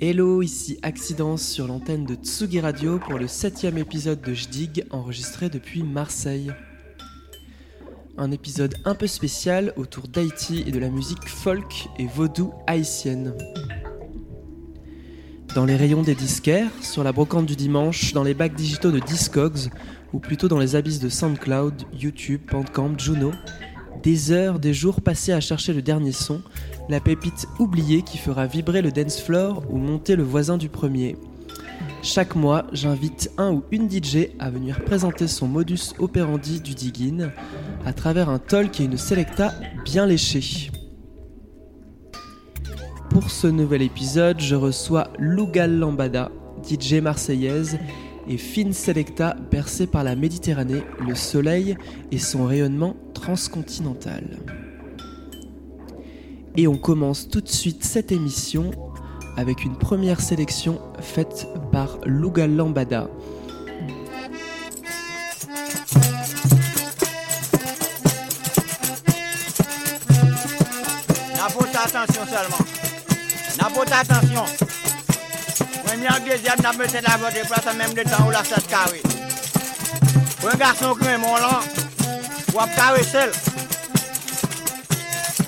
Hello, ici Accidence sur l'antenne de Tsugi Radio pour le septième épisode de Jdig enregistré depuis Marseille. Un épisode un peu spécial autour d'Haïti et de la musique folk et vaudou haïtienne. Dans les rayons des disquaires, sur la brocante du dimanche, dans les bacs digitaux de Discogs, ou plutôt dans les abysses de SoundCloud, YouTube, Bandcamp, Juno, des heures, des jours passés à chercher le dernier son, la pépite oubliée qui fera vibrer le dance floor ou monter le voisin du premier. Chaque mois, j'invite un ou une DJ à venir présenter son modus operandi du digging à travers un talk et une selecta bien léchés. Pour ce nouvel épisode, je reçois Lugal Lambada, DJ marseillaise et fine selecta bercée par la Méditerranée, le soleil et son rayonnement transcontinental. Et on commence tout de suite cette émission avec une première sélection faite par Lugal Lambada. Attention seulement. Attention. Mwen mi an dezyen nan mwen se la vote plasa menm de tan ou la set kare. Mwen gason kwen mon lan, wap kare sel.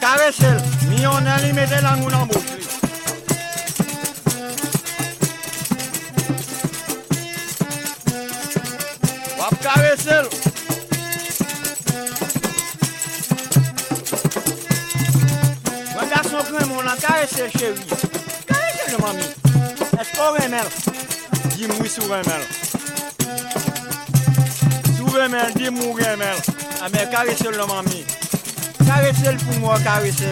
Kare sel, mi yon nan li mette lan ou nan bouch li. Wap kare sel. Mwen gason kwen mon lan, kare sel chevi. Kare sel mami. Est-ce remèle? Dis-moi sous remèle. Sous remèle, dis-moi remèle. Ah, mais caressez le mamie. Caressez pour moi, caressez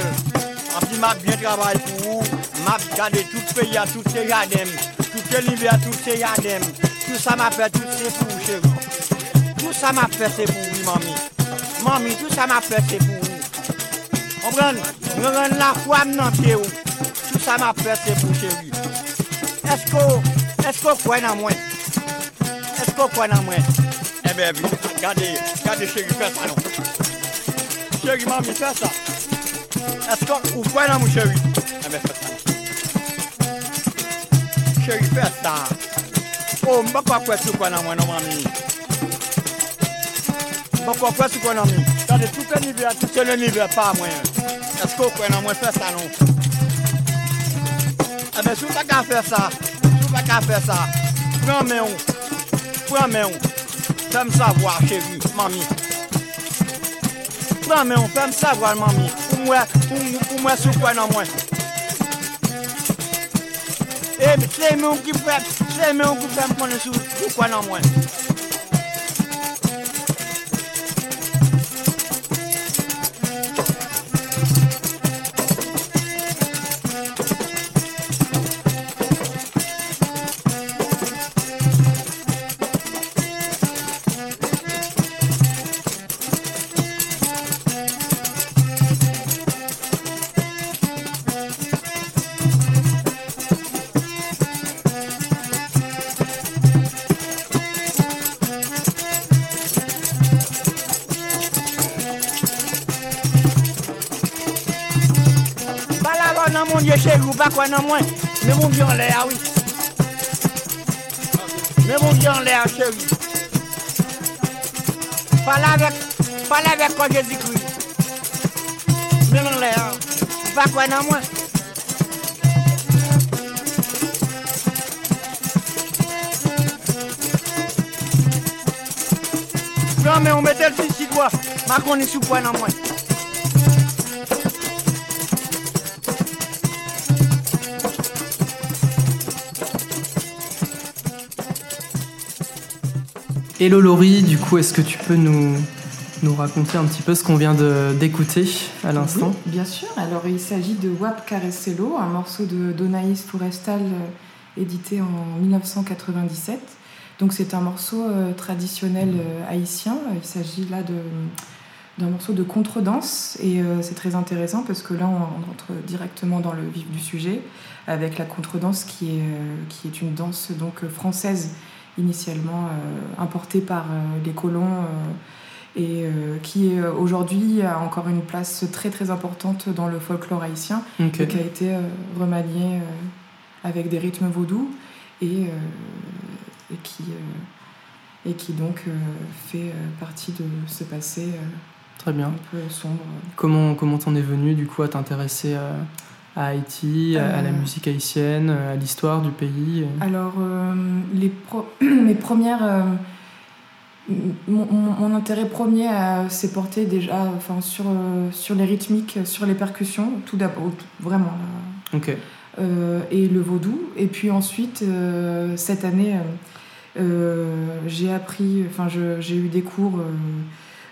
En plus, m'a bien travaillé pour vous. M'a gardé tout le pays, à tout ces yadem. Tout l'hiver, tout ces yadem. Tout ça m'a fait, tout c'est pour vous, vous. Tout ça m'a fait, c'est pour vous, mamie. Mamie, tout ça m'a fait, c'est pour vous. Comprenez? Je rends la foi dans pied. ou. Tout ça m'a fait, c'est pour chérie. Moi? Est-ce que quoi dans moi? Eh bien, oui. regardez, regardez chérie, fais ça, non? Chérie, mamie, fais ça. Est-ce que, ou quoi dans mon chérie? Eh bien, fais ça. Chérie, fais ça. Oh, ne sais pas quoi tu quoi dans moi, non, mamie. Pourquoi quoi tu quoi dans moi? Regardez, tout le niveau, tout le niveau, pas moi. Est-ce que quoi dans moi, fais Eh Ebe sou pa ka fè sa, sou pa ka fè sa, pran men ou, pran men ou, fèm savwa chèvi, mami. Pran men ou, fèm savwa mami, pou mwen, pou mwen sou kwen nan mwen. Eh, Ebe, se men ou ki fèm, se men ou ki fèm konen sou kwen nan mwen. pa kwa nan mwen, mè moun diyon lè a wè. Mè moun diyon lè a chè wè. Pala vek, pala vek kwa jè di kwi. Mè moun lè a, pa kwa nan mwen. Mè moun metèl si si dwa, ma koni sou kwa nan mwen. Hello Laurie, du coup, est-ce que tu peux nous, nous raconter un petit peu ce qu'on vient d'écouter à l'instant Bien sûr, alors il s'agit de Wap Carecelo, un morceau de Donaïs Forestal euh, édité en 1997. Donc c'est un morceau euh, traditionnel euh, haïtien, il s'agit là d'un morceau de contredanse et c'est très intéressant parce que là on, rentre directement dans le vif du sujet avec la contredanse qui est, qui est une danse donc française initialement importée par les colons et euh, qui euh, aujourd'hui a encore une place très très importante dans le folklore haïtien et qui a été euh, remanié avec des rythmes vaudous et, et qui, et qui donc fait partie de ce passé Très bien. un peu sombre. Comment comment t'en es venu du coup à t'intéresser à, Haïti, à, la musique haïtienne, à l'histoire du pays Alors les mes premières mon, intérêt premier s'est porté déjà enfin, sur, euh, sur les rythmiques, sur les percussions, tout d'abord, vraiment. Euh, et le vaudou. Et puis ensuite, euh, cette année, j'ai appris, enfin, j'ai eu des cours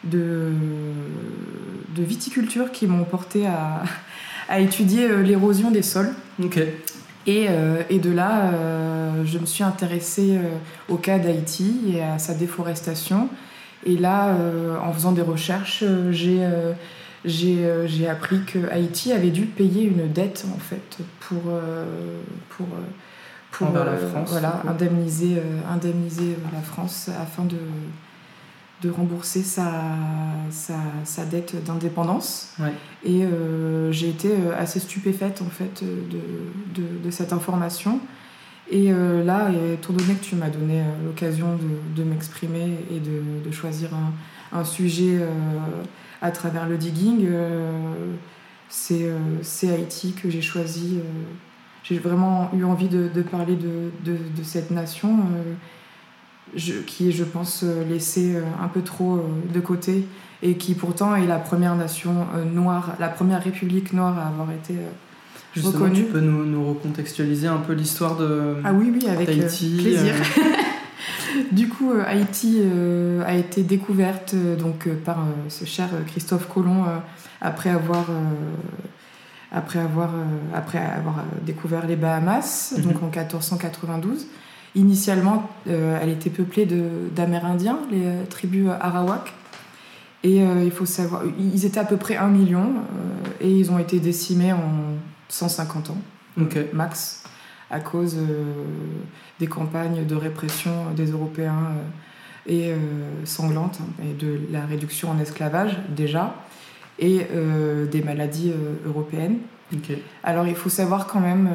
de, de viticulture qui m'ont porté à, à étudier l'érosion des sols. Euh, et, de là, euh, je me suis intéressée euh, au cas d'Haïti et à sa déforestation. Et là, en faisant des recherches, j'ai j'ai appris que Haïti avait dû payer une dette en fait pour pour pour la France, voilà indemniser indemniser la France afin de de rembourser sa, sa, sa dette d'indépendance. Et euh, j'ai été euh, assez stupéfaite en fait de, de, de cette information. Et euh, là, étant donné que tu m'as donné l'occasion de, de m'exprimer et de, de, choisir un, un sujet à travers le digging, c'est Haïti que j'ai choisi. j'ai vraiment eu envie de, parler de, cette nation qui est, je pense, euh, laissée euh, un peu trop euh, de côté et qui pourtant est la première nation noire, la première république noire à avoir été Justement, reconnue. Tu peux nous, nous recontextualiser un peu l'histoire de Ah oui, oui, avec plaisir. du coup, Haïti a été découverte donc, par ce cher Christophe Colomb après avoir après avoir, après avoir découvert les Bahamas, mhm. donc en 1492. Initialement, euh, elle était peuplée d'Amérindiens, les euh, tribus Arawak. Et euh, il faut savoir, ils étaient à peu près un million et ils ont été décimés en 150 ans, max, à cause des campagnes de répression des Européens et sanglantes, hein, et de la réduction en esclavage déjà, et des maladies européennes. Alors il faut savoir quand même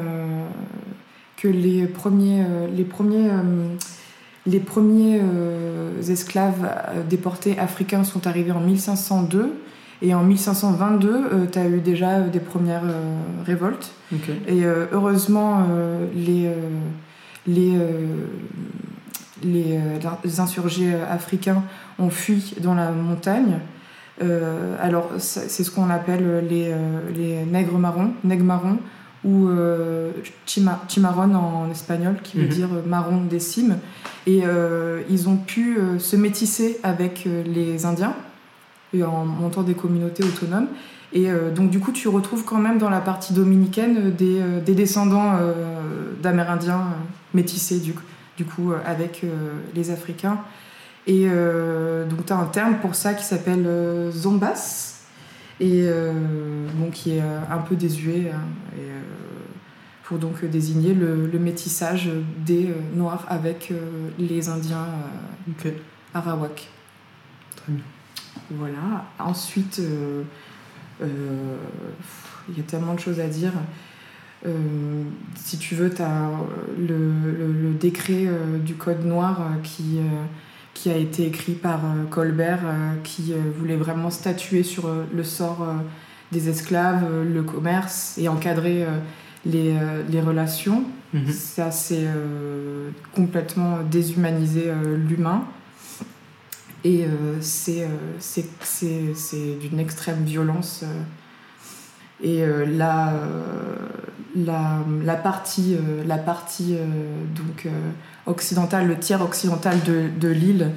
que les premiers, euh, les premiers, euh, les premiers euh, esclaves déportés africains sont arrivés en 1502. Et en 1522, tu as eu déjà des premières révoltes. Et heureusement, les, les, les, insurgés africains ont fui dans la montagne. alors, c'est ce qu'on appelle les, les nègres marrons, nègres marrons ou euh, chimarrón en espagnol, qui veut mhm. dire marron des cimes. Et euh, ils ont pu euh, se métisser avec les Indiens et en montant des communautés autonomes. Et donc du coup, tu retrouves quand même dans la partie dominicaine des, des descendants d'Amérindiens métissés du, du coup avec les Africains. Et donc tu as un terme pour ça qui s'appelle zombas et bon, qui est un peu désuet. Hein, et, pour donc désigner le, métissage des euh, Noirs avec euh, les Indiens euh, Arawak. Très bien. Voilà. Ensuite, il y a tellement de choses à dire. si tu veux, tu as le, décret du Code noir qui, qui a été écrit par Colbert, qui voulait vraiment statuer sur le sort des esclaves, le commerce et encadrer les, euh, les relations. Mhm. Ça, c'est euh, complètement déshumanisé euh, l'humain. Et c'est d'une extrême violence. Et la, la, la, partie, la partie donc, occidentale, le tiers occidental de, de l'île,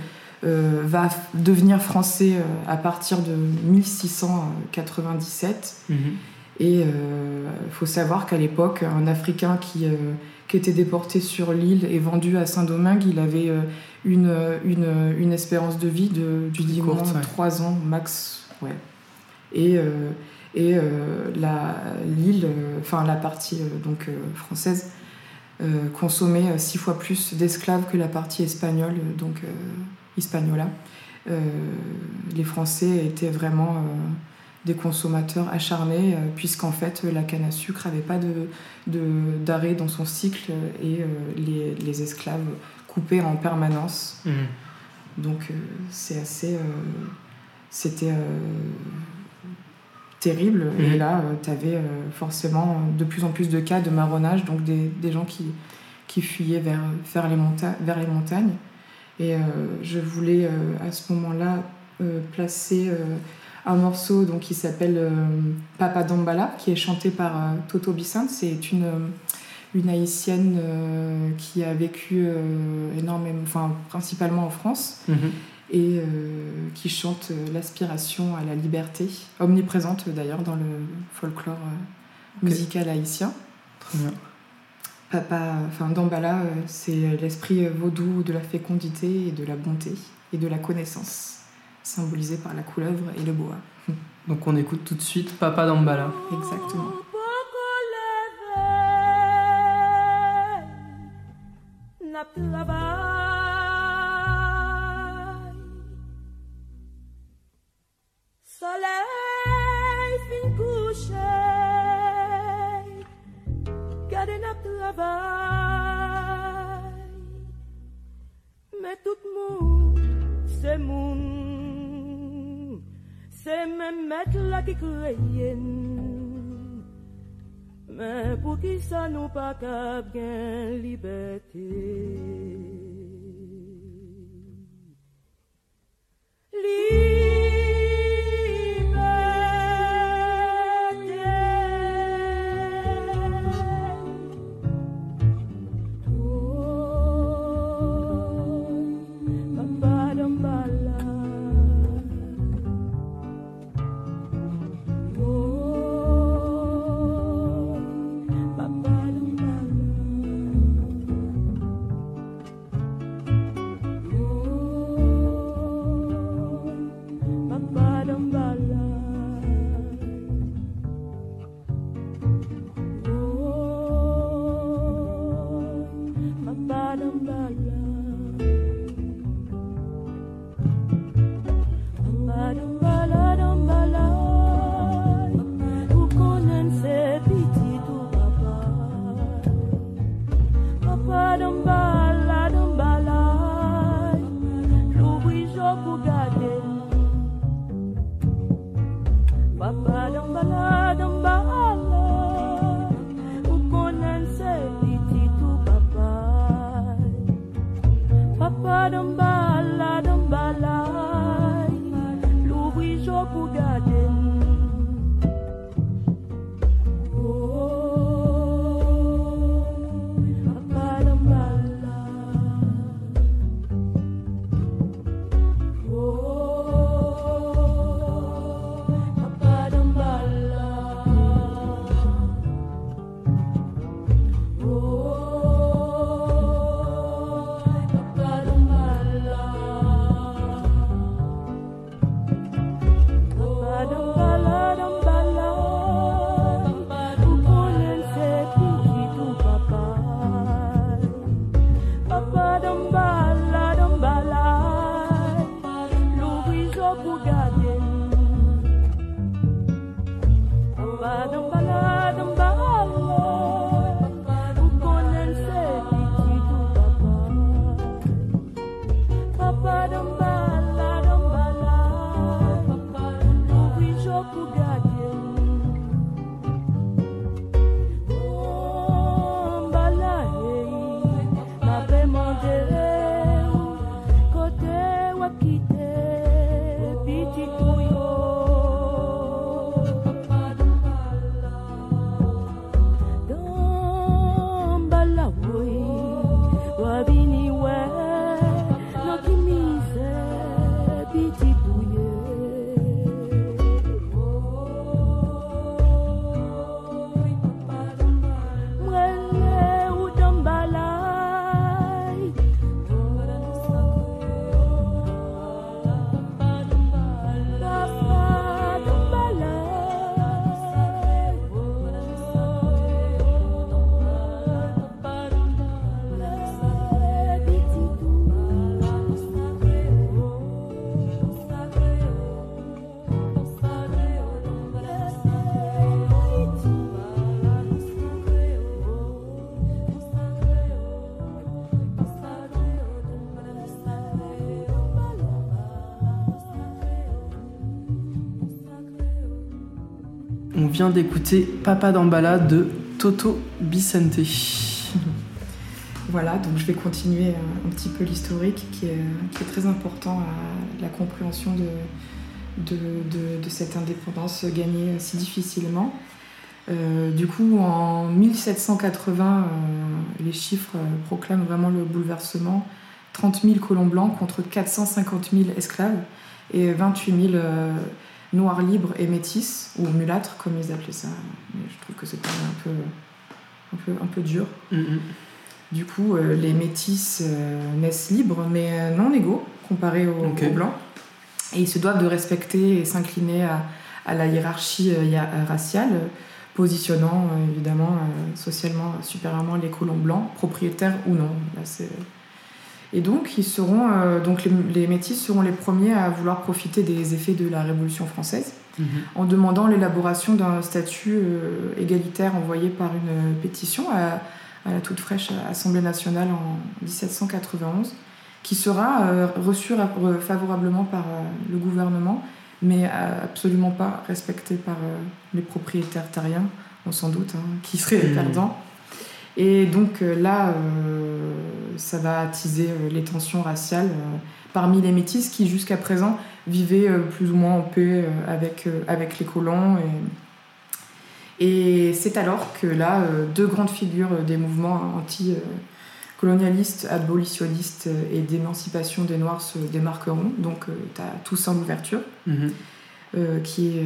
va devenir français à partir de 1697. Mhm. Et il faut savoir qu'à l'époque, un Africain qui, qui était déporté sur l'île et vendu à Saint-Domingue, il avait une, une, une, espérance de vie de, du dimanche, 3 ans max. Ouais. Et, et l'île, enfin la partie donc, française, euh, consommait six fois plus d'esclaves que la partie espagnole, donc euh, Hispaniola. Euh, les Français étaient vraiment des consommateurs acharnés, puisqu'en fait la canne à sucre n'avait pas d'arrêt de, dans son cycle et les, les, esclaves coupaient en permanence. Mmh. Donc c'est assez. C'était terrible. Et mhm. là, tu avais euh, forcément de plus en plus de cas de marronnage, donc des, des gens qui, qui fuyaient vers, vers, les, vers les montagnes. Et euh, je voulais euh, à ce moment-là placer un morceau donc, qui s'appelle Papa Dambala, qui est chanté par Toto Bissant. C'est une, une haïtienne qui a vécu énormément, enfin, principalement en France. Mhm et euh, qui chante euh, l'aspiration à la liberté, omniprésente d'ailleurs dans le folklore euh, musical haïtien. Très bien. Papa, enfin Dambala, c'est l'esprit vaudou de la fécondité et de la bonté et de la connaissance, symbolisé par la couleuvre et le bois. Donc on écoute tout de suite Papa Dambala. Exactement. yen. Men pou ki sa nou pa kap gen libetè d'écouter Papa d'Ambala de Toto Bicente. Voilà, donc je vais continuer un, petit peu l'historique qui est, très important à la compréhension de, cette indépendance gagnée si difficilement. Euh, du coup, en 1780, euh, les chiffres proclament vraiment le bouleversement. 30 000 colons blancs contre 450 000 esclaves et 28 000 noirs libres et métis, ou mulâtres comme ils appelaient ça. Mais je trouve que c'était un peu, un, peu, un peu dur. Mm-hmm. Du coup, euh, les métis euh, naissent libres, mais euh, non égaux comparés aux, blancs. Et ils se doivent de respecter et s'incliner à, la hiérarchie raciale, positionnant évidemment socialement supérieurement les colons blancs, propriétaires ou non. Et donc, ils seront, donc les, les, métis seront les premiers à vouloir profiter des effets de la Révolution française, mm-hmm. en demandant l'élaboration d'un statut égalitaire envoyé par une pétition à à la toute fraîche Assemblée nationale en 1791, qui sera euh, reçue favorablement par euh, le gouvernement, mais euh, absolument pas respectée par les propriétaires terriens, on s'en doute, hein, qui seraient les mmh. perdants. Et donc là, ça va attiser les tensions raciales parmi les métis qui jusqu'à présent vivaient plus ou moins en paix avec, avec les colons. Et, et c'est alors que là, euh, deux grandes figures des mouvements anti-colonialistes, abolitionnistes et d'émancipation des Noirs se démarqueront. Donc, euh, tu as Toussaint Louverture, mhm. euh, qui est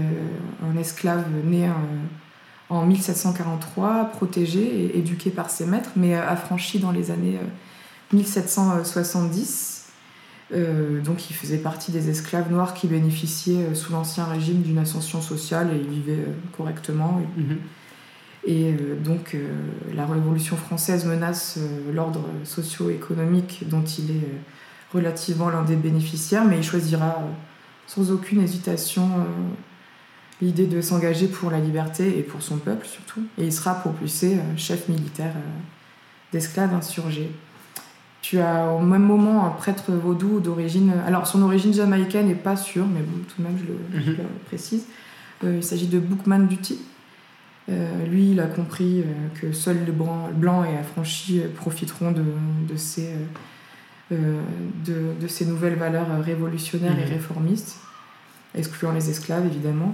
un esclave né en 1743, protégé et éduqué par ses maîtres, mais affranchi dans les années 1770 euh, donc il faisait partie des esclaves noirs qui bénéficiaient euh, sous l'ancien régime d'une ascension sociale et ils vivaient euh, correctement. Et mhm. donc la Révolution française menace l'ordre socio-économique dont il est relativement l'un des bénéficiaires, mais il choisira sans aucune hésitation l'idée de s'engager pour la liberté et pour son peuple surtout. Et il sera propulsé chef militaire d'esclaves insurgés. Tu as au même moment un prêtre vaudou d'origine. Alors, son origine jamaïcaine n'est pas sûre, mais bon, tout de même, je le, mhm. précise. Euh, il s'agit de Bookman Duty. Euh, lui, il a compris euh, que seuls les blancs et affranchis profiteront de, de, ces, de, ces nouvelles valeurs révolutionnaires et mhm. réformistes, excluant les esclaves, évidemment.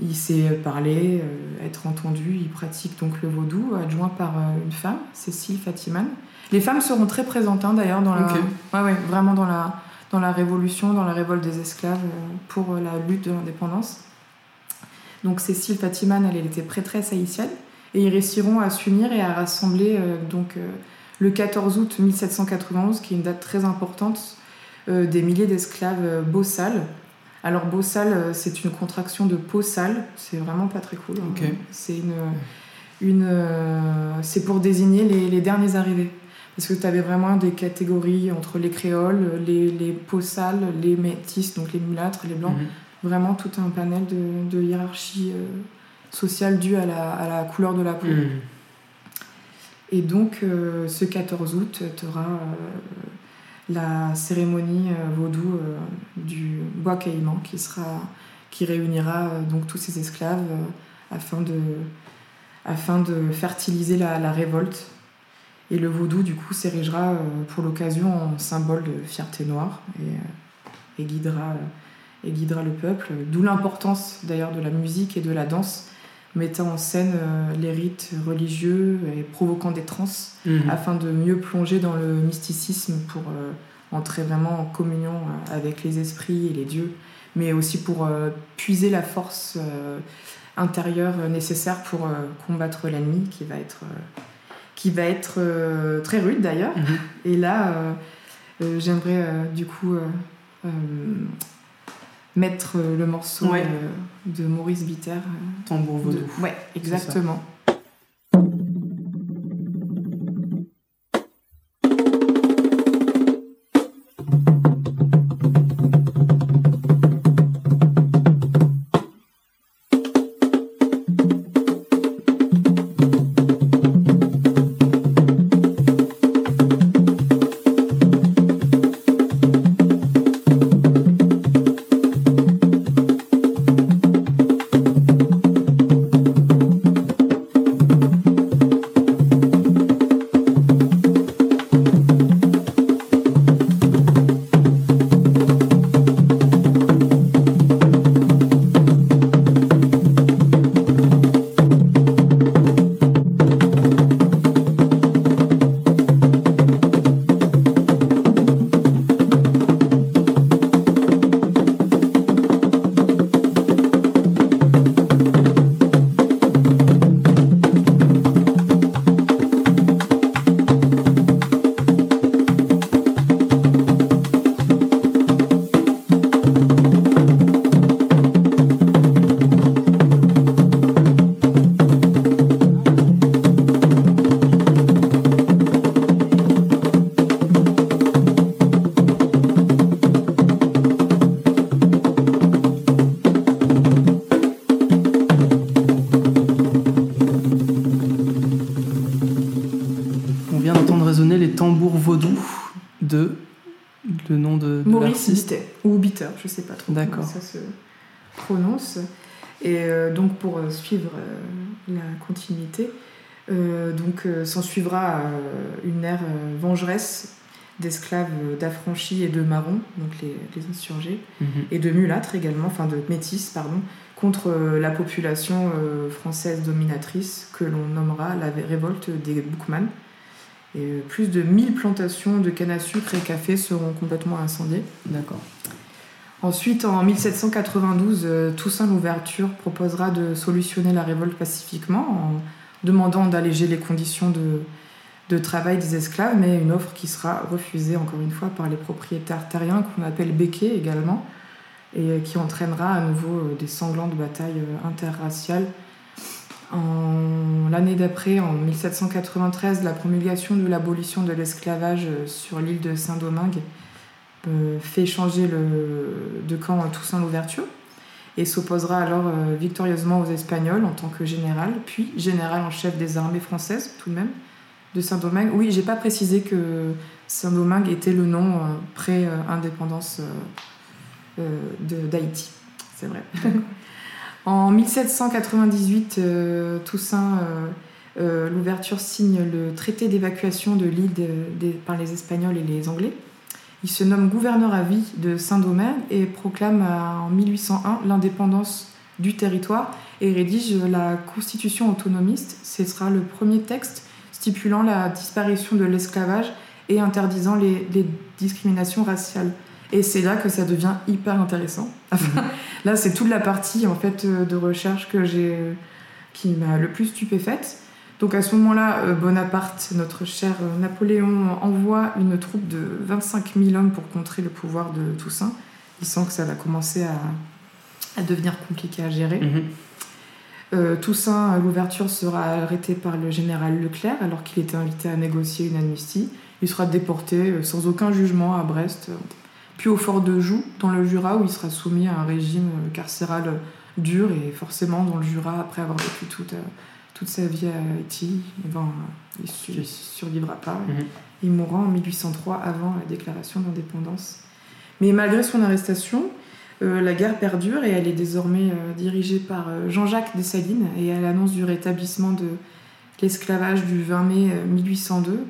Il sait parler, être entendu, il pratique donc le vaudou, adjoint par une femme, Cécile Fatiman. Les femmes seront très présentes hein, d'ailleurs dans la, ouais, ouais, vraiment dans la, dans la révolution, dans la révolte des esclaves euh, pour euh, la lutte de l'indépendance. Donc Cécile Fatiman, elle, était prêtresse haïtienne et ils réussiront à s'unir et à rassembler euh, donc le 14 août 1791, qui est une date très importante, des milliers d'esclaves bossales. Alors bossal, c'est une contraction de peau sale, c'est vraiment pas très cool. Hein. C'est une, une c'est pour désigner les, les derniers arrivés. Parce que tu avais vraiment des catégories entre les créoles, les, les peaux sales, les métis, donc les mulâtres, les blancs. Mhm. Vraiment tout un panel de, de hiérarchie euh, sociale due à la, à la, couleur de la peau. Mhm. Et donc, euh, ce 14 août, tu auras euh, la cérémonie vaudou du bois caïman qui, sera, qui réunira donc tous ces esclaves afin, de, afin de fertiliser la, révolte et le vaudou, du coup, s'érigera euh, pour l'occasion en symbole de fierté noire et, euh, et, guidera, euh, et guidera le peuple. D'où l'importance d'ailleurs de la musique et de la danse, mettant en scène les rites religieux et provoquant des transes mhm. afin de mieux plonger dans le mysticisme pour entrer vraiment en communion avec les esprits et les dieux, mais aussi pour puiser la force intérieure nécessaire pour combattre l'ennemi qui va être qui va être euh, très rude d'ailleurs. Mhm. Et là, euh, euh, j'aimerais du coup mettre le morceau de Maurice Bitter. Tambour vaudou. Ouais, exactement. Ça se prononce. Et euh, donc pour euh, suivre euh, la continuité, donc s'en suivra une ère vengeresse d'esclaves, d'affranchis et de marrons, donc les, les insurgés, Mhm. et de mulâtres également, enfin de métis, pardon, contre la population française dominatrice que l'on nommera la révolte des Boukman. Et plus de 1000 plantations de canne à sucre et café seront complètement incendiées. D'accord. Ensuite, en 1792, euh, Toussaint Louverture proposera de solutionner la révolte pacifiquement en demandant d'alléger les conditions de, travail des esclaves, mais une offre qui sera refusée encore une fois par les propriétaires terriens qu'on appelle béquets également, et euh, qui entraînera à nouveau euh, des sanglantes batailles interraciales. L'année d'après, en 1793, la promulgation de l'abolition de l'esclavage sur l'île de Saint-Domingue fait changer le, de camp à Toussaint Louverture et s'opposera alors euh, victorieusement aux Espagnols en tant que général, puis général en chef des armées françaises tout de même de Saint-Domingue. Oui, j'ai pas précisé que Saint-Domingue était le nom euh, pré-indépendance euh, euh, de- d'Haïti. C'est vrai. en 1798, euh, Toussaint euh, euh, Louverture signe le traité d'évacuation de l'île par les Espagnols et les Anglais. Il se nomme gouverneur à vie de Saint-Domingue et proclame euh, en 1801 l'indépendance du territoire et rédige la constitution autonomiste. Ce sera le premier texte stipulant la disparition de l'esclavage et interdisant les, discriminations raciales. Et c'est là que ça devient hyper intéressant. Là, c'est toute la partie en fait euh, de recherche que j'ai, qui m'a le plus stupéfaite. Donc à ce moment-là, euh, Bonaparte, notre cher Napoléon, envoie une troupe de 25 000 hommes pour contrer le pouvoir de Toussaint. Il sent que ça va commencer à, à devenir compliqué à gérer. Mhm. Euh, Toussaint, à l'ouverture, sera arrêté par le général Leclerc alors qu'il était invité à négocier une amnistie. Il sera déporté euh, sans aucun jugement à Brest, puis au fort de Joux, dans le Jura, où il sera soumis à un régime carcéral dur et forcément dans le Jura, après avoir vécu toute, euh, toute sa vie à Haïti, eh ben, il il survivra pas. Mhm. Il mourra en 1803 avant la déclaration d'indépendance. Mais malgré son arrestation, euh, la guerre perdure et elle est désormais euh, dirigée par euh, Jean-Jacques Dessalines et à l'annonce du rétablissement de l'esclavage du 20 mai euh, 1802,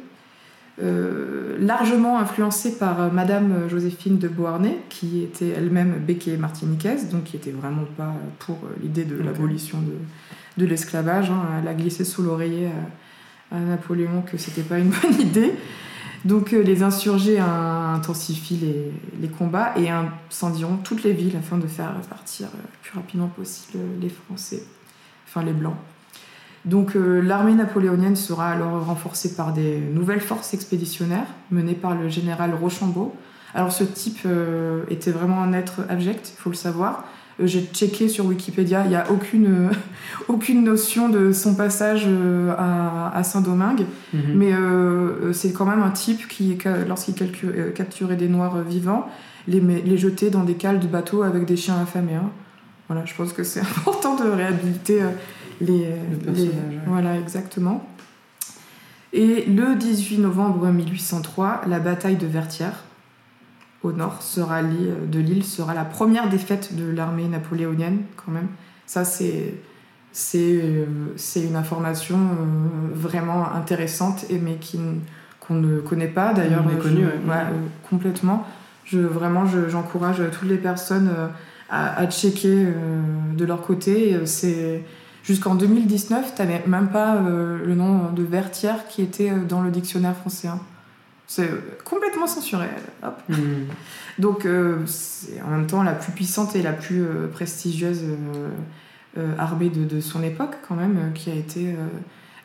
euh, largement influencée par Madame Joséphine de Beauharnais, qui était elle-même béquée martiniquaise, donc qui était vraiment pas pour l'idée de l'abolition de, de l'esclavage. hein. Elle a glissé sous l'oreiller à, à Napoléon que c'était pas une bonne idée. Donc euh, les insurgés hein, intensifient les, les combats et incendieront toutes les villes afin de faire partir euh, le plus rapidement possible les Français, enfin les Blancs. Donc euh, l'armée napoléonienne sera alors renforcée par des nouvelles forces expéditionnaires menées par le général Rochambeau. Alors ce type euh, était vraiment un être abject, il faut le savoir. Euh, J'ai checké sur Wikipédia, il n'y a aucune, euh, aucune notion de son passage euh, à, à Saint-Domingue. Mhm. Mais euh, c'est quand même un type qui, lorsqu'il capturait des noirs vivants, les, les jetait dans des cales de bateaux avec des chiens affamés. hein. Voilà, je pense que c'est important de réhabiliter les, Le les-. Voilà, exactement. Et le 18 novembre 1803, la bataille de Vertières, au nord sera li- de l'île, sera la première défaite de l'armée napoléonienne, quand même. Ça, c'est c'est euh, c'est une information euh, vraiment intéressante et mais qu'on ne connaît pas d'ailleurs Méconnue, je- ouais. ouais, euh, complètement je vraiment je- j'encourage toutes les personnes euh, à, à checker euh, de leur côté Euh, c'est jusqu'en 2019 t'avais même pas euh, le nom de Vertière qui était euh, dans le dictionnaire français hein. C'est complètement censuré hop Mhm. donc, euh, c'est en même temps la plus puissante et la plus euh, prestigieuse euh, armée de, de son époque, quand même, qui a été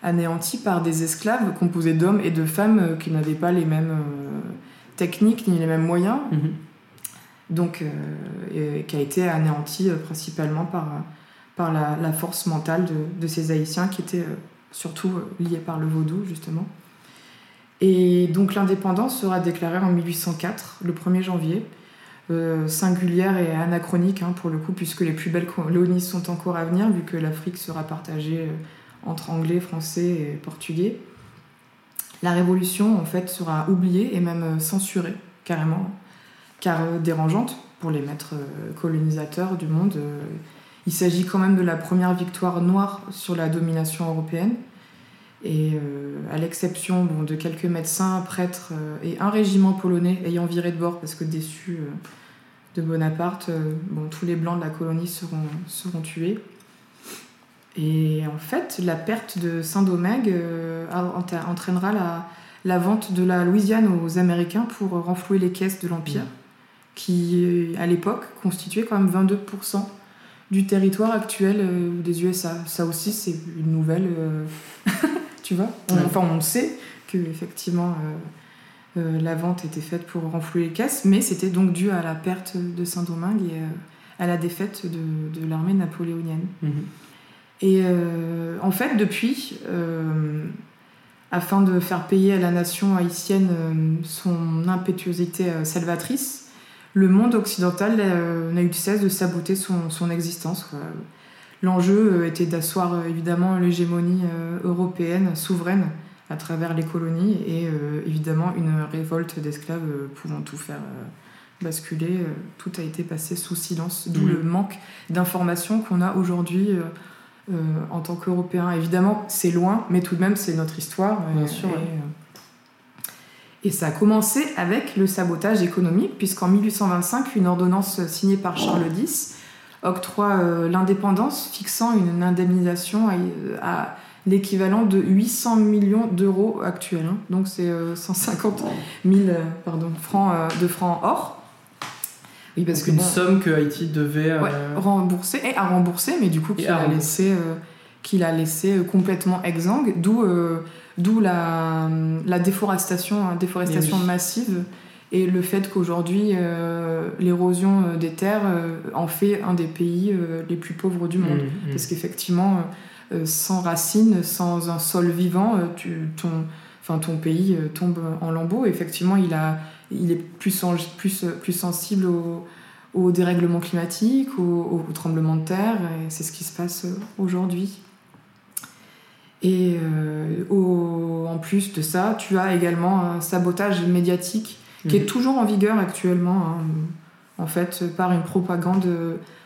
anéantie par des esclaves composés d'hommes et de femmes qui n'avaient pas les mêmes techniques ni les mêmes moyens, Mhm. donc, et qui a été anéantie principalement par, par la, la force mentale de, de ces Haïtiens qui étaient surtout liés par le vaudou, justement. Et donc l'indépendance sera déclarée en 1804, le 1er janvier, euh, singulière et anachronique hein, pour le coup, puisque les plus belles colonies sont encore à venir, vu que l'Afrique sera partagée euh, entre anglais, français et portugais. La révolution, en fait, sera oubliée et même euh, censurée, carrément, car dérangeante pour les maîtres colonisateurs du monde. Il s'agit quand même de la première victoire noire sur la domination européenne. Et à l'exception bon, de quelques médecins, prêtres et un régiment polonais ayant viré de bord parce que déçus de Bonaparte, bon, tous les blancs de la colonie seront, seront tués. Et en fait, la perte de Saint-Domingue euh, entraînera la, vente de la Louisiane aux Américains pour renflouer les caisses de l'Empire, qui, à l'époque, constituait quand même 22% du territoire actuel euh, des USA. Ça aussi, c'est une nouvelle. Euh, tu vois Enfin, on sait que, effectivement. la vente était faite pour renflouer les caisses, mais c'était donc dû à la perte de Saint-Domingue et à la défaite de, de l'armée napoléonienne. Mmh. Et euh, en fait, depuis, euh, afin de faire payer à la nation haïtienne euh, son impétuosité salvatrice, le monde occidental n'a eu de cesse de saboter son, son existence. L'enjeu était d'asseoir évidemment l'hégémonie européenne souveraine à travers les colonies et évidemment une révolte d'esclaves pouvant tout faire basculer. tout a été passé sous silence, d'où mmh. le manque d'informations qu'on a aujourd'hui euh, en tant qu'Européens. Évidemment, c'est loin, mais tout de même, c'est notre histoire. Bien sûr. Euh, et, ça a commencé avec le sabotage économique, puisqu'en 1825, une ordonnance signée par Charles X octroie euh, l'indépendance, fixant une indemnisation à, l'équivalent de 800 millions d'euros actuels. Hein. Donc c'est 150 000 pardon, francs, de francs or. Oui, parce qu'une somme que Haïti devait euh, rembourser et à rembourser, mais du coup qu'il a, laissé, euh, qu'il a laissé euh, complètement exsangue, d'où d'où la, la déforestation, hein, déforestation massive et le fait qu'aujourd'hui l'érosion des terres en fait un des pays les plus pauvres du monde, mmh, mmh. parce qu'effectivement sans racines, sans un sol vivant, tu, ton, enfin ton pays tombe en lambeaux. Effectivement, il a il est plus, plus, plus sensible au, au dérèglement climatique, au, tremblement de terre, et c'est ce qui se passe aujourd'hui. Et euh, en plus de ça, tu as également un sabotage médiatique qui est mhm. toujours en vigueur actuellement, hein, en fait, par une propagande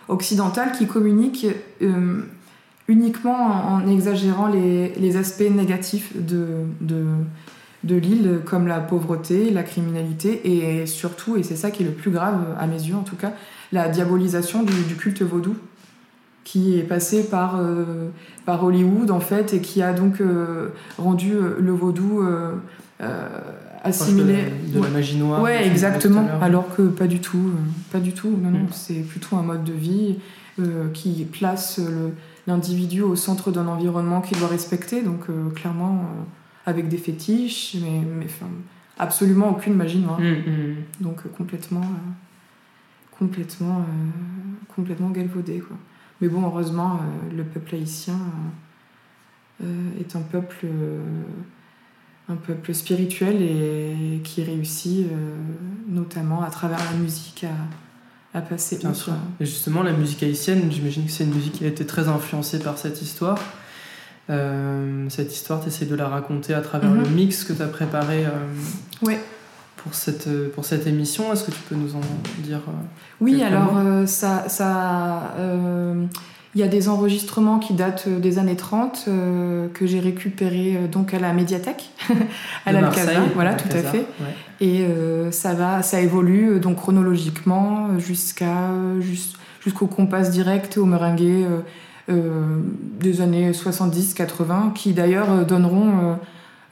occidentale qui communique euh, uniquement en, exagérant les, les, aspects négatifs de, de de l'île comme la pauvreté, la criminalité et surtout, et c'est ça qui est le plus grave à mes yeux en tout cas, la diabolisation du, culte vaudou qui est passé par, euh, par Hollywood en fait et qui a donc euh, rendu le vaudou assimilé de, la magie noire. Ouais, exactement. Alors que pas du tout, pas du tout. Non, non, mm. c'est plutôt un mode de vie qui place l'individu au centre d'un environnement qu'il doit respecter. Donc clairement avec des fétiches, mais, mais absolument aucune magie noire. Mm, mm. Donc euh, complètement, euh, complètement, euh, complètement galvaudé. Quoi. Mais bon, heureusement, le peuple haïtien est un peuple, un peuple spirituel et qui réussit notamment à travers la musique à, à passer. Bien sûr. Et justement, la musique haïtienne, j'imagine que c'est une musique qui a été très influencée par cette histoire. Euh, cette histoire, tu essaies de la raconter à travers le mhm. mix que tu as préparé euh, pour, cette, euh, pour cette émission. Est-ce que tu peux nous en dire Oui, alors ça. ça il y a des enregistrements qui datent des années 30 que j'ai récupérés donc à la médiathèque, à l'Alcazar, voilà, tout à fait. Et ça va, ça évolue donc chronologiquement jusqu'à jusqu'au compas direct, au meringue euh, des années 70-80, qui d'ailleurs euh, donneront...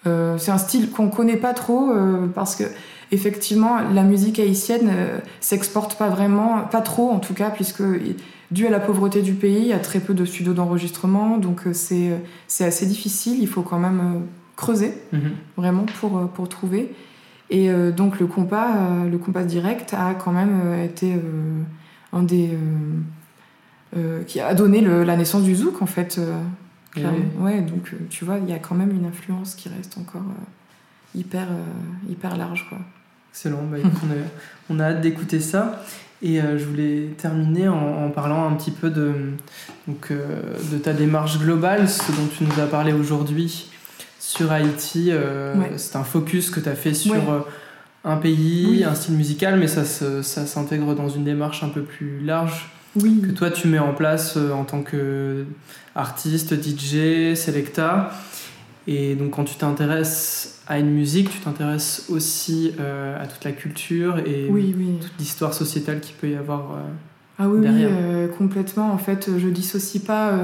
Euh, c'est un style qu'on connaît pas trop parce que effectivement la musique haïtienne s'exporte pas vraiment, pas trop en tout cas, puisque dû à la pauvreté du pays, il y a très peu de studios d'enregistrement, donc c'est c'est assez difficile. Il faut quand même creuser mhm. vraiment pour pour trouver. Et donc le compas, le compas direct a quand même été un des euh, qui a donné la naissance du zouk en fait. Euh, ouais, donc euh, tu vois, il y a quand même une influence qui reste encore hyper, hyper large. Quoi. Excellent, bah, on, a, hâte d'écouter ça. Et je voulais terminer en, parlant un petit peu de, donc, de ta démarche globale, ce dont tu nous as parlé aujourd'hui sur Haïti. C'est un focus que tu as fait sur un pays, un style musical, mais ça, ça s'intègre dans une démarche un peu plus large oui. que toi tu mets en place euh, en tant que artiste, DJ, selecta. Et donc quand tu t'intéresses à une musique, tu t'intéresses aussi euh, à toute la culture et toute l'histoire sociétale qu'il peut y avoir. Euh, ah oui, derrière. oui complètement. En fait, je dissocie pas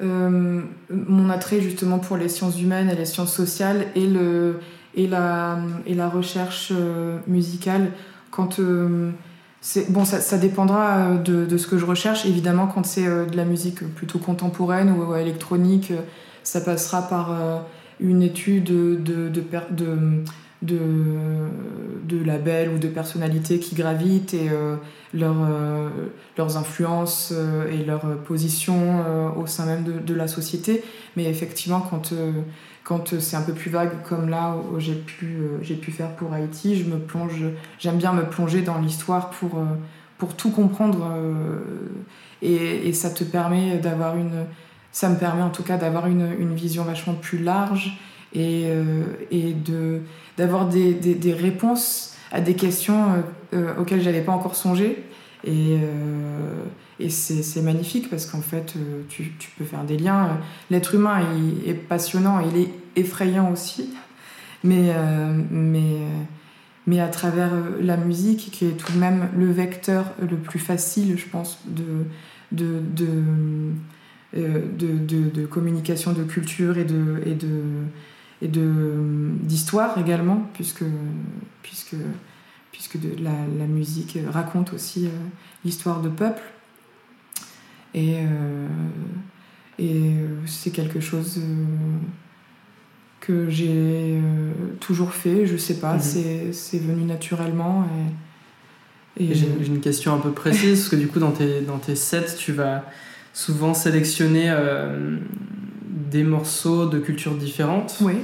mon attrait justement pour les sciences humaines et les sciences sociales et le et la, et la recherche euh, musicale. Quand, euh, bon, ça, ça, dépendra euh, de, de, ce que je recherche. Évidemment, quand c'est de la musique plutôt contemporaine ou électronique, ça passera par une étude de, de, de, de, de labels ou de personnalités qui gravitent et leur, leurs influences et leur position au sein même de, la société. Mais effectivement, quand quand euh, c'est un peu plus vague comme là où j'ai pu, euh, j'ai pu faire pour Haïti, je me plonge, j'aime bien me plonger dans l'histoire pour, euh, pour tout comprendre et, et, ça te permet d'avoir une, ça me permet en tout cas d'avoir une, une vision vachement plus large et, et de, d'avoir des, des, réponses à des questions auxquelles j'avais pas encore songé et, et c'est magnifique parce qu'en fait, euh, tu, tu, peux faire des liens. L'être humain il est passionnant, il est effrayant aussi. Mais, euh, mais, mais à travers la musique, qui est tout de même le vecteur le plus facile, je pense, de, de, euh, de, de communication, de culture et de. Et de et d'histoire également, puisque, puisque, puisque de, la, la, musique raconte aussi l'histoire de peuple. Et, euh, et c'est quelque chose euh, que j'ai euh, toujours fait, je sais pas, mhm. c'est venu naturellement. Et, J'ai une question un peu précise, parce que du coup, dans tes, dans tes sets, tu vas souvent sélectionner des morceaux de cultures différentes. Oui.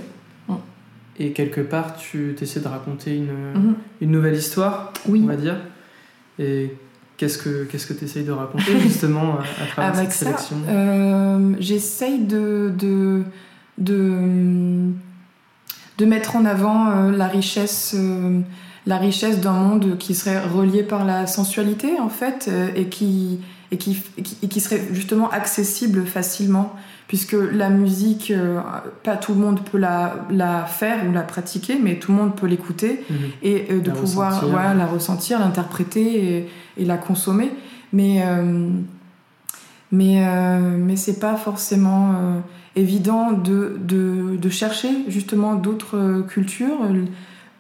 Et quelque part, tu essaies de raconter une, mhm. une nouvelle histoire, oui. on va dire. Et Qu'est-ce que qu'est-ce que tu essayes de raconter justement à, travers Avec cette sélection? euh, J'essaye de, de, de, de, mettre en avant euh, la richesse, euh, la richesse d'un monde qui serait relié par la sensualité en fait et qui, et qui, et qui serait justement accessible facilement puisque la musique, euh, pas tout le monde peut la, la, faire ou la pratiquer, mais tout le monde peut l'écouter mhm. et euh, de pouvoir ressentir. la ressentir, l'interpréter et, et, la consommer. Mais, euh, mais, mais c'est pas forcément évident de, de, de, chercher justement d'autres cultures.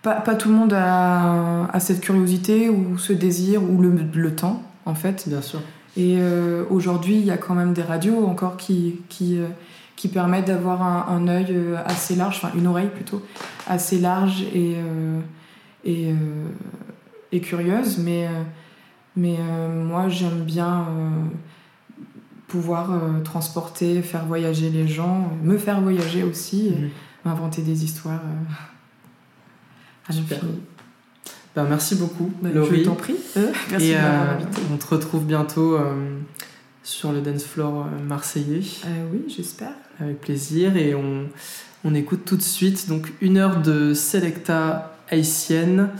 Pas, pas, tout le monde a, a, cette curiosité ou ce désir ou le, le temps, en fait. Bien sûr. Et euh, aujourd'hui, il y a quand même des radios encore qui, qui, euh, qui permettent d'avoir un, un, œil euh, assez large, enfin une oreille plutôt, assez large et, et, et, curieuse. Mais, mais moi, j'aime bien pouvoir transporter, faire voyager les gens, me faire voyager aussi, mmh. m'inventer des histoires. Ben, merci beaucoup, bah, Laurie. Je t'en prie. Euh, merci Et, euh, on te retrouve bientôt euh, sur le dance floor marseillais. oui, j'espère. Avec plaisir. Et on, on, écoute tout de suite donc une heure de Selecta haïtienne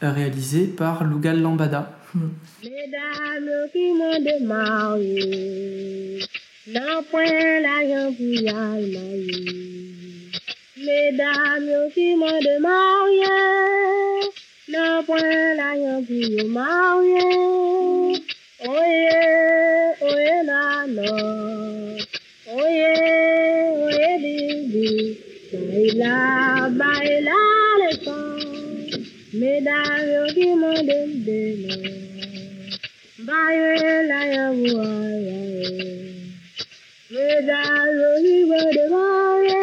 réalisée par Lugal Lambada. Mesdames qui m'ont non point l'argent pour y Mesdames qui m'ont démarré, n'a point la yon pou yo marye. Oye, oye la no. Oye, oye bibi. Baila, baila le son. Mesdames yo ki moun dem de no. Baila yon pou ayaye. Mesdames yo ki moun de marye.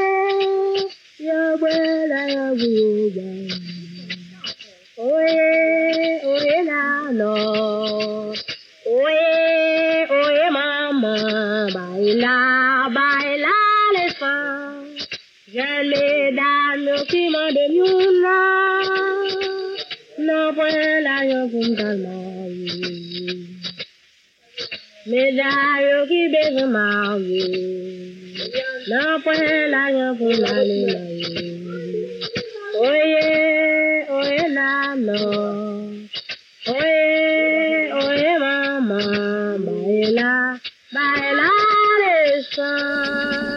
Yo baila yon pou baye. Oye, oye, nano. Oye, oye, maman. Baila, baila, les femmes. Je les dames qui m'ont de miuna. Non, point la yo pour m'dalmayer. Mais la yo qui baiser marier. Non, point la yo pour m'aller Oye, oye nano. Oye, oye mama. Baila, baila, baila.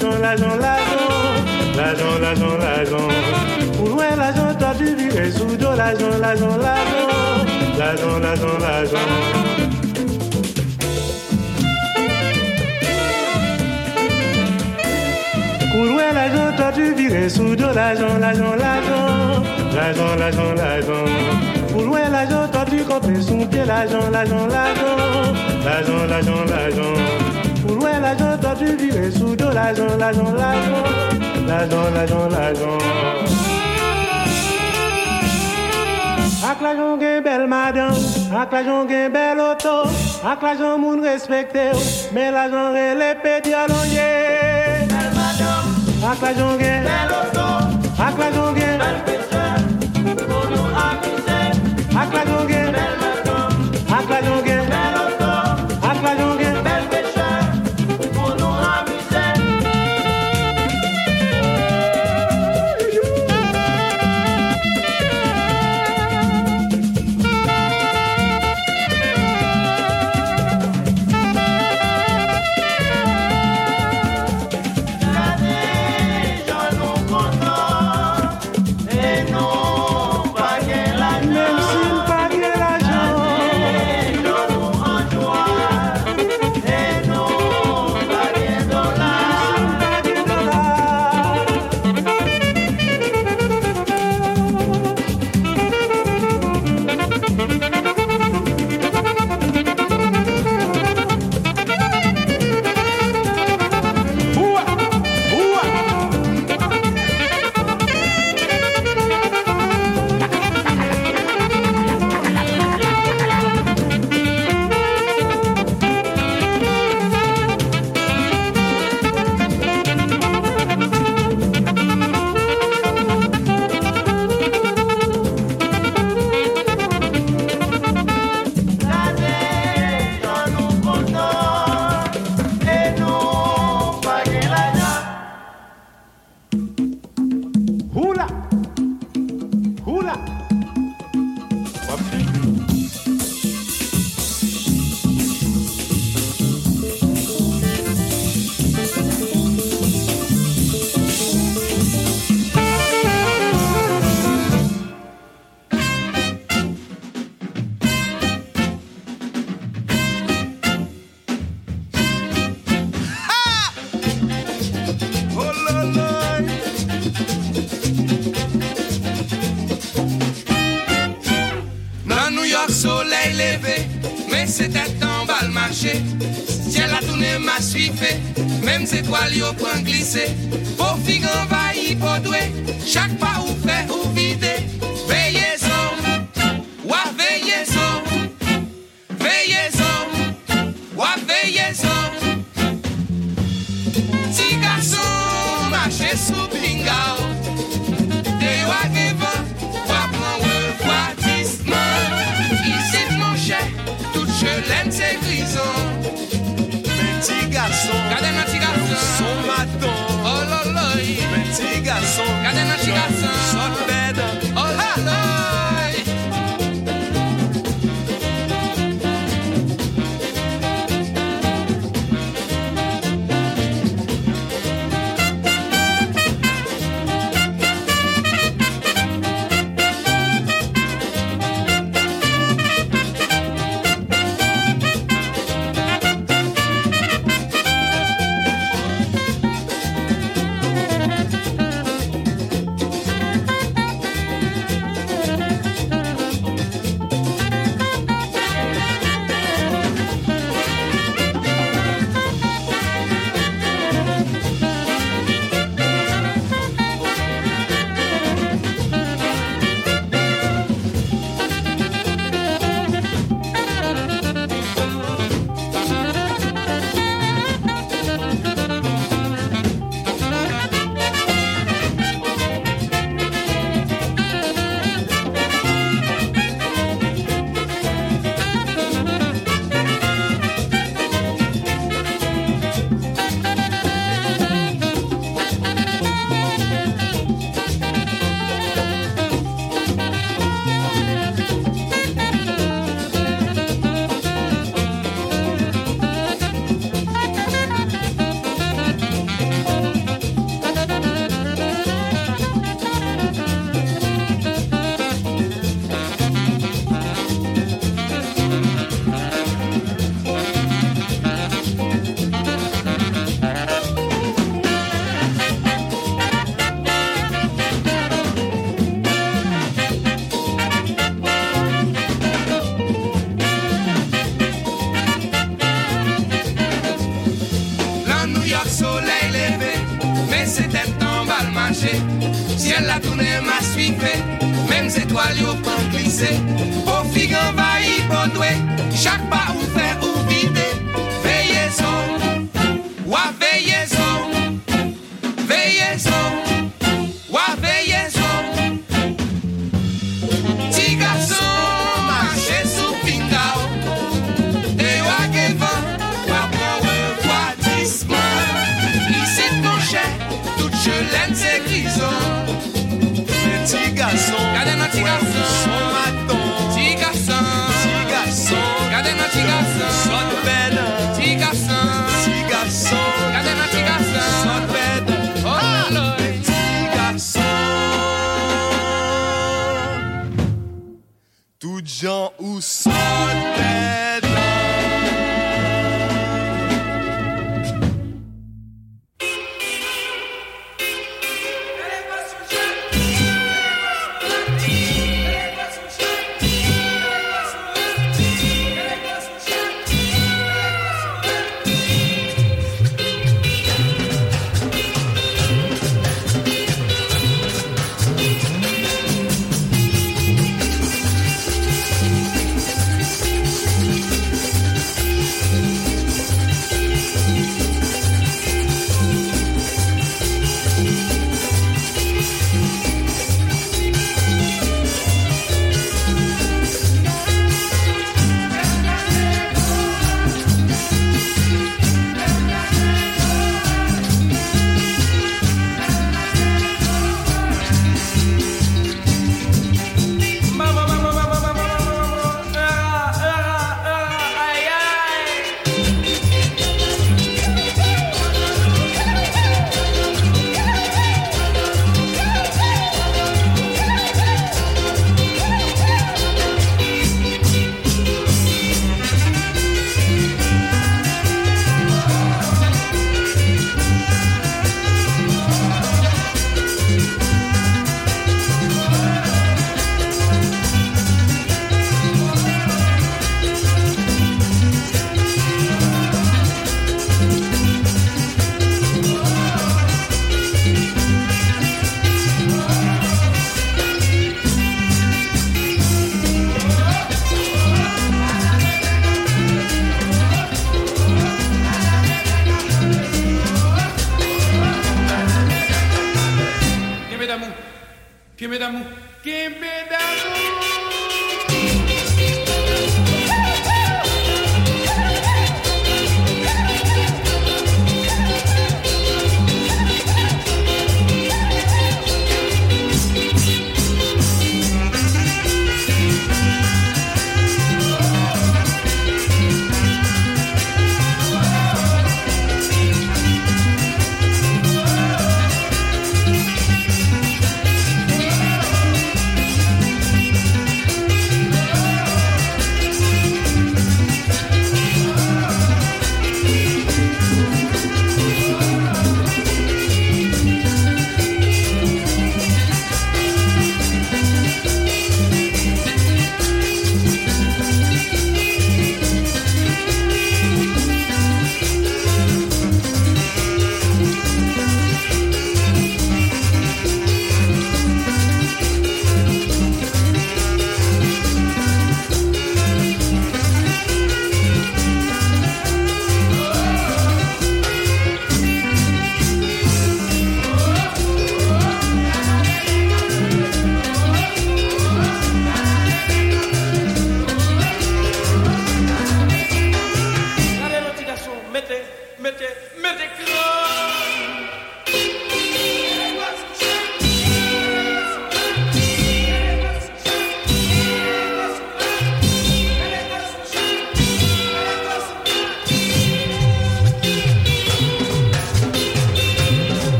Sous pied, l'argent, l'argent, l'argent. L'argent, l'argent, l'argent. Ouais, l'argent tordu viré sous de l'argent, l'argent, l'argent. L'argent, l'argent, l'argent. Couloué, l'argent tordu viré sous de l'argent, l'argent, l'argent. L'argent, l'argent, l'argent. Couloué, l'argent tordu campé sous pied, l'argent, l'argent, l'argent. L'argent, l'argent, l'argent. Couloué, l'argent tordu viré sous de l'argent, l'argent, l'argent. L'argent, l'argent, l'argent. Ak la jon gen bel madame, ak la jon gen bel auto, ak la jon moun respekte ou, men la jon rele pe dialonye. Bel madame, ak la jon gen bel auto, ak la jon gen bel peche, pou nou amise. Ak la jon gen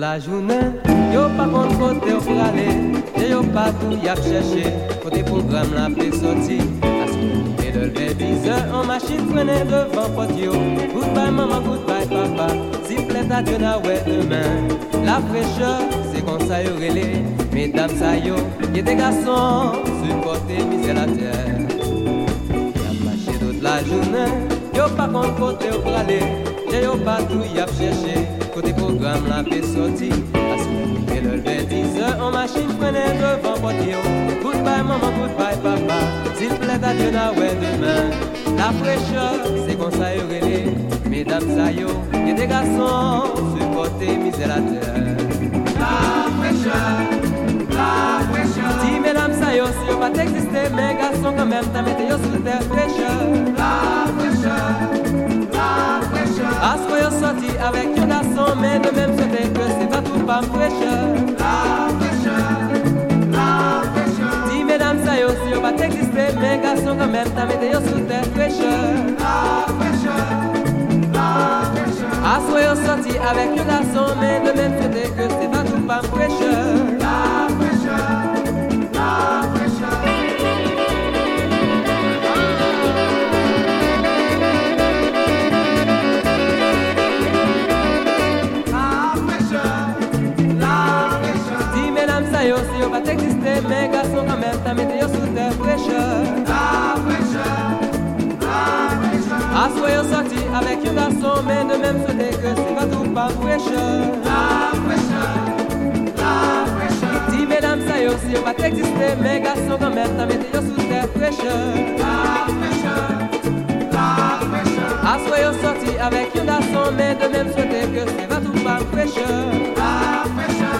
la jounen Yo pa kont kote ou prale E yo pa tou yap chèche Kote program la pe soti Askou pe de lve bize An machin frene devan pot yo. Goodbye maman, goodbye papa Si ple ta dyon a wè demen. La freche, se kon sa yo rele Medam sa yo, ye de gason Supporte mize la ter Yap mache dot la jounen Yo pa kont kote ou prale E yo pa tou yap chèche programme la fait sortir. Et le lever 10 heures en machine freinée devant Potio. Goodbye maman, goodbye papa, s'il plaît à Dieu n'a ouais demain. La fraîcheur, c'est qu'on ça y relais, mesdames ça y des garçons, supporter misère la fraîcheur, la fraîcheur. Si mesdames ça yo, si yo pas exister, mais garçons quand même, t'as mis yo sous terre fraîcheur, la fraîcheur. Parce que sorti avec un garçon, mais de même c'était que c'est pas tout pas fraîcheur. La fraîcheur, la fraîcheur. Si mesdames ça yo, si yo pas exister, mais garçons quand même, t'as mis sous terre fraîcheur. La fraîcheur, la fraîcheur. Assoy yo sorti avec un garçon, mais de même c'était que c'est pas tout pas fraîcheur, avec un garçon, mais de même c'était que c'est pas tout pas fraîcheur. La fraîcheur, la fraîcheur. Dis mesdames ça yo, si yo pas exister, mais garçons quand même, t'as yo sous terre fraîcheur. La fraîcheur, la fraîcheur. Assoy yo sorti avec un garçon, mais de même c'était que c'est pas tout pas fraîcheur. La fraîcheur,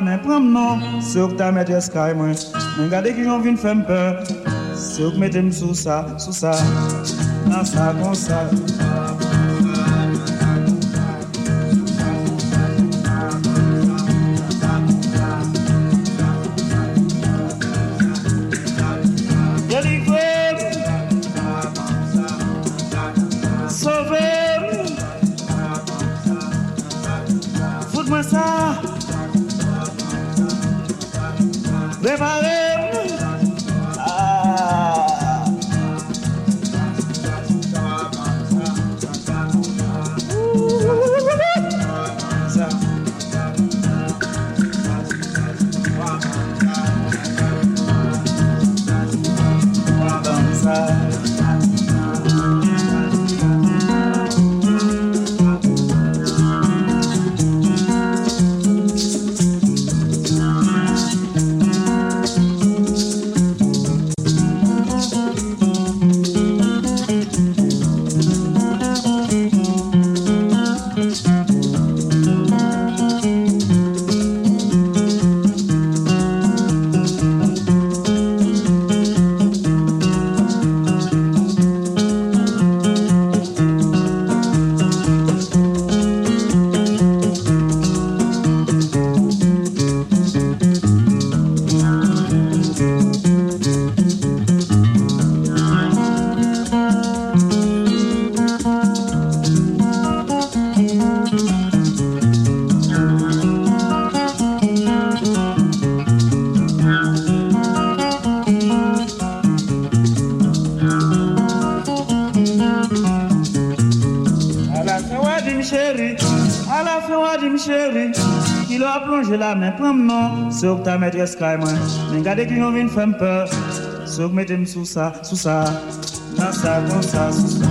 la non, c'est que ta maîtresse caille moi. Mais regardez qui j'en viens faire peur, c'est que mettez-moi sous ça, sous ça, dans ça, comme ça. Délivrez, non, c'est que ta maîtresse caille moi. Mais regardez qui nous vient faire peur, c'est que mettez-moi sous ça, sous ça, dans ça, comme ça, sous ça.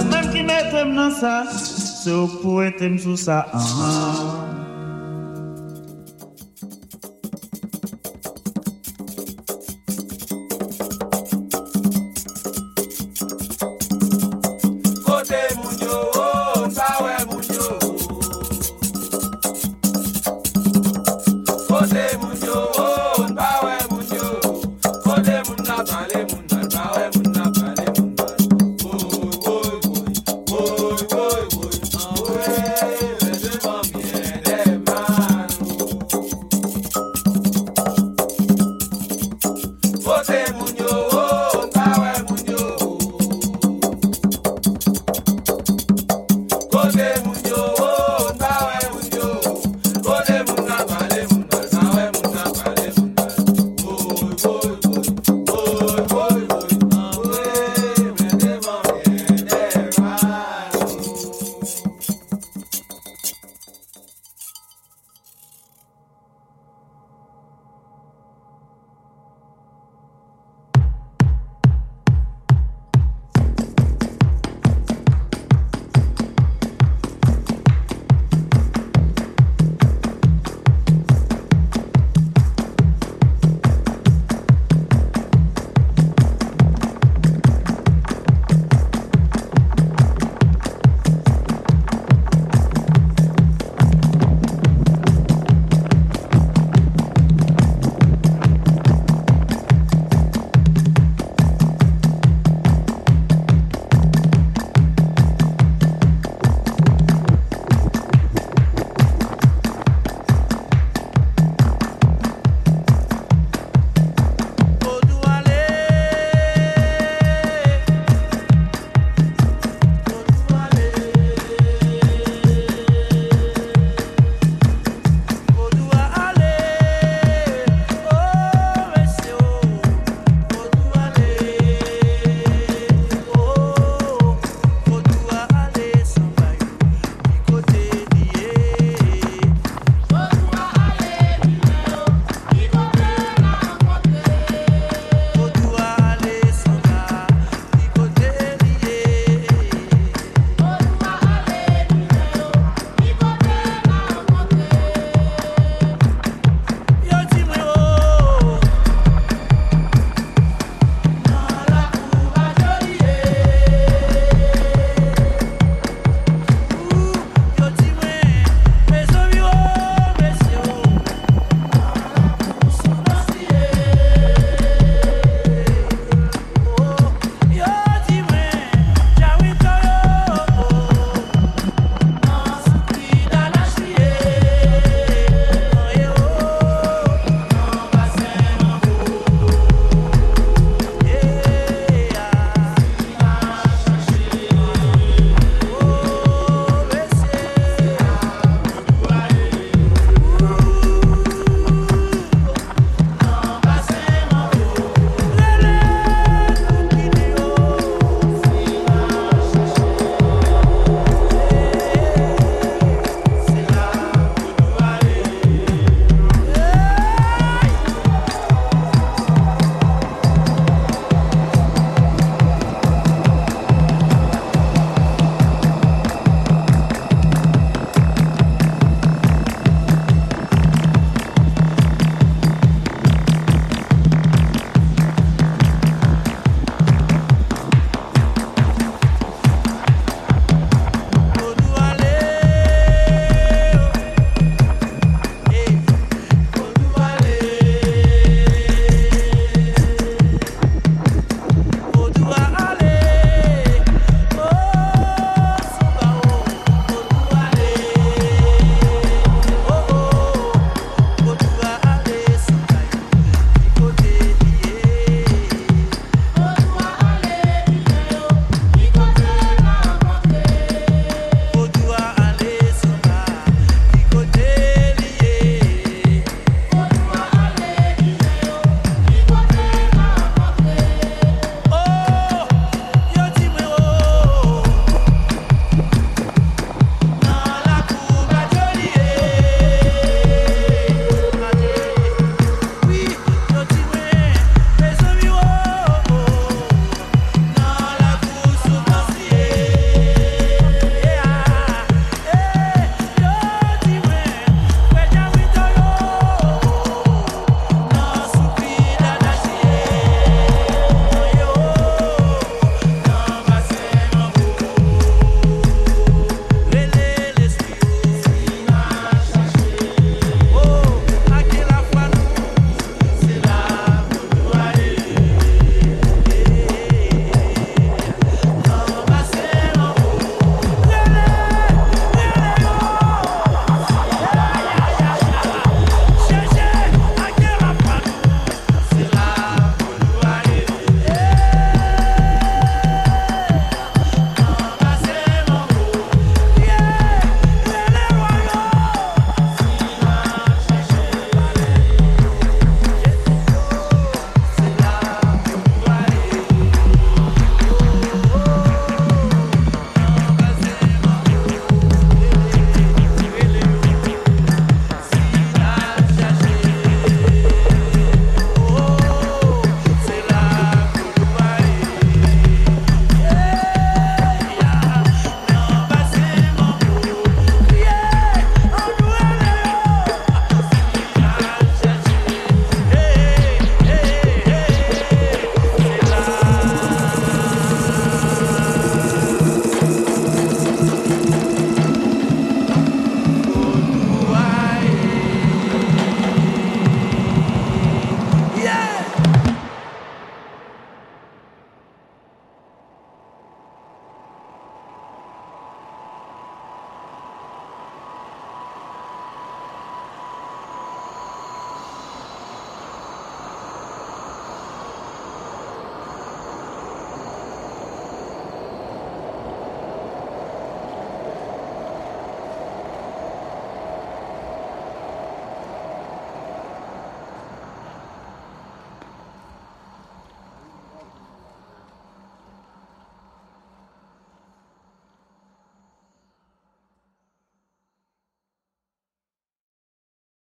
Ou même qui mettez-moi dans ça, c'est que pour être sous ça. ah, ah.